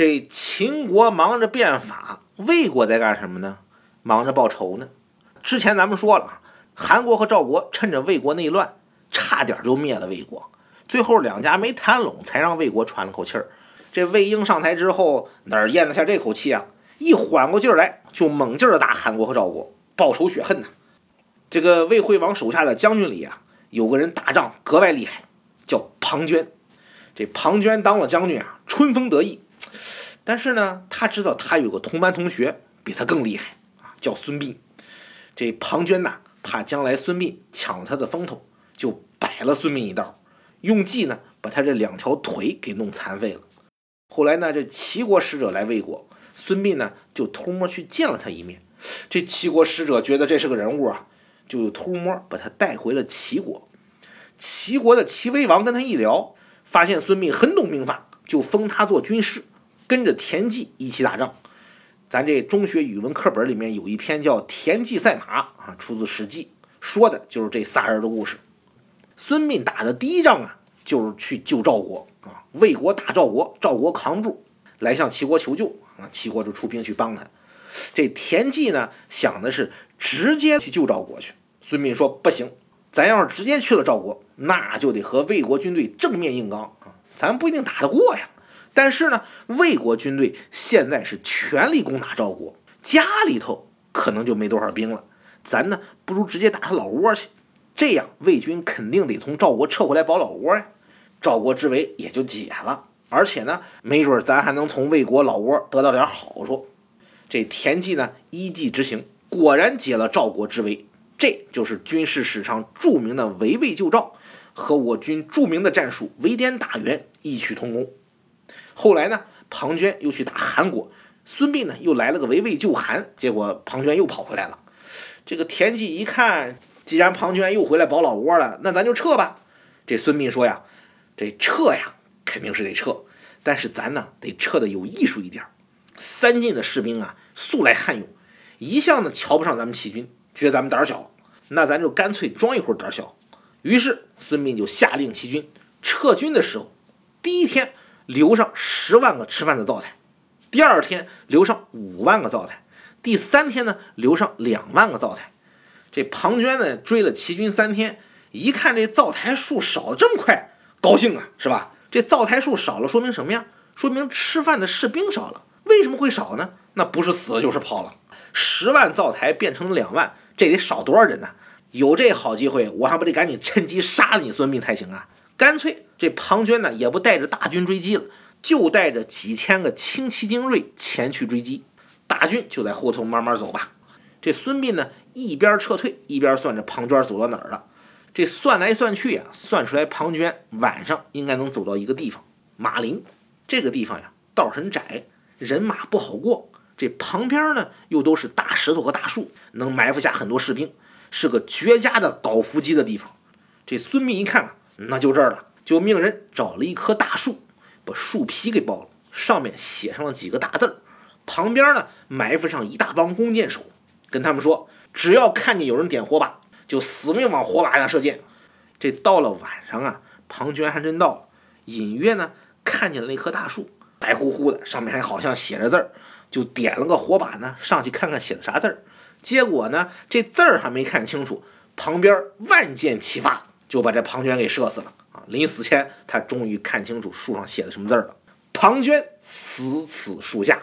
这秦国忙着变法，魏国在干什么呢？忙着报仇呢。之前咱们说了，韩国和赵国趁着魏国内乱，差点就灭了魏国。最后两家没谈拢，才让魏国喘了口气儿。这魏婴上台之后，哪咽得下这口气啊？一缓过劲儿来，就猛劲儿的打韩国和赵国，报仇雪恨呐。这个魏惠王手下的将军里啊，有个人打仗格外厉害，叫庞涓。这庞涓当了将军啊，春风得意。但是呢，他知道他有个同班同学比他更厉害啊，叫孙膑。这庞涓呐，怕将来孙膑抢了他的风头，就摆了孙膑一道，用计呢把他这两条腿给弄残废了。后来呢，这齐国使者来魏国，孙膑呢就偷摸去见了他一面。这齐国使者觉得这是个人物啊，就偷摸把他带回了齐国。齐国的齐威王跟他一聊，发现孙膑很懂兵法，就封他做军师，跟着田忌一起打仗。咱这中学语文课本里面有一篇叫《田忌赛马》啊，出自《史记》，说的就是这仨人的故事。孙膑打的第一仗啊，就是去救赵国啊，魏国打赵国，赵国扛不住，来向齐国求救啊，齐国就出兵去帮他。这田忌呢，想的是直接去救赵国去。孙膑说不行，咱要是直接去了赵国，那就得和魏国军队正面硬刚啊，咱不一定打得过呀。但是呢，魏国军队现在是全力攻打赵国，家里头可能就没多少兵了。咱呢，不如直接打他老窝去，这样魏军肯定得从赵国撤回来保老窝呀，赵国之围也就解了。而且呢，没准咱还能从魏国老窝得到点好处。这田忌呢，依计执行，果然解了赵国之围。这就是军事史上著名的围魏救赵，和我军著名的战术围点打援异曲同工。后来呢，庞涓又去打韩国，孙膑呢又来了个围魏救韩，结果庞涓又跑回来了。这个田忌一看，既然庞涓又回来保老窝了，那咱就撤吧。这孙膑说呀：“这撤呀，肯定是得撤，但是咱呢得撤的有艺术一点。三晋的士兵啊，素来悍勇，一向呢瞧不上咱们齐军，觉得咱们胆小，那咱就干脆装一会儿胆小。于是孙膑就下令齐军撤军的时候，第一天。留上十万个吃饭的灶台，第二天留上五万个灶台，第三天呢留上两万个灶台。这庞涓呢追了齐军三天，一看这灶台数少这么快，高兴啊，是吧？这灶台数少了，说明什么呀？说明吃饭的士兵少了。为什么会少呢？那不是死了就是跑了。十万灶台变成了两万，这得少多少人呢？有这好机会，我还不得赶紧趁机杀了你孙膑才行啊！干脆这庞涓呢也不带着大军追击了，就带着几千个轻骑精锐前去追击，大军就在后头慢慢走吧。这孙膑呢一边撤退一边算着庞涓走到哪儿了。这算来算去啊，算出来庞涓晚上应该能走到一个地方——马陵。这个地方呀道很窄，人马不好过。这旁边呢又都是大石头和大树，能埋伏下很多士兵，是个绝佳的搞伏击的地方。这孙膑一看啊。那就这儿了，就命人找了一棵大树，把树皮给剥了，上面写上了几个大字儿，旁边呢埋伏上一大帮弓箭手，跟他们说，只要看见有人点火把，就死命往火把上射箭。这到了晚上啊，庞涓还真到了，隐约呢看见了那棵大树，白乎乎的，上面还好像写着字儿，就点了个火把呢，上去看看写的啥字儿。结果呢，这字儿还没看清楚，旁边万箭齐发。就把这庞涓给射死了啊！临死前，他终于看清楚树上写的什么字了：“庞涓死此树下。”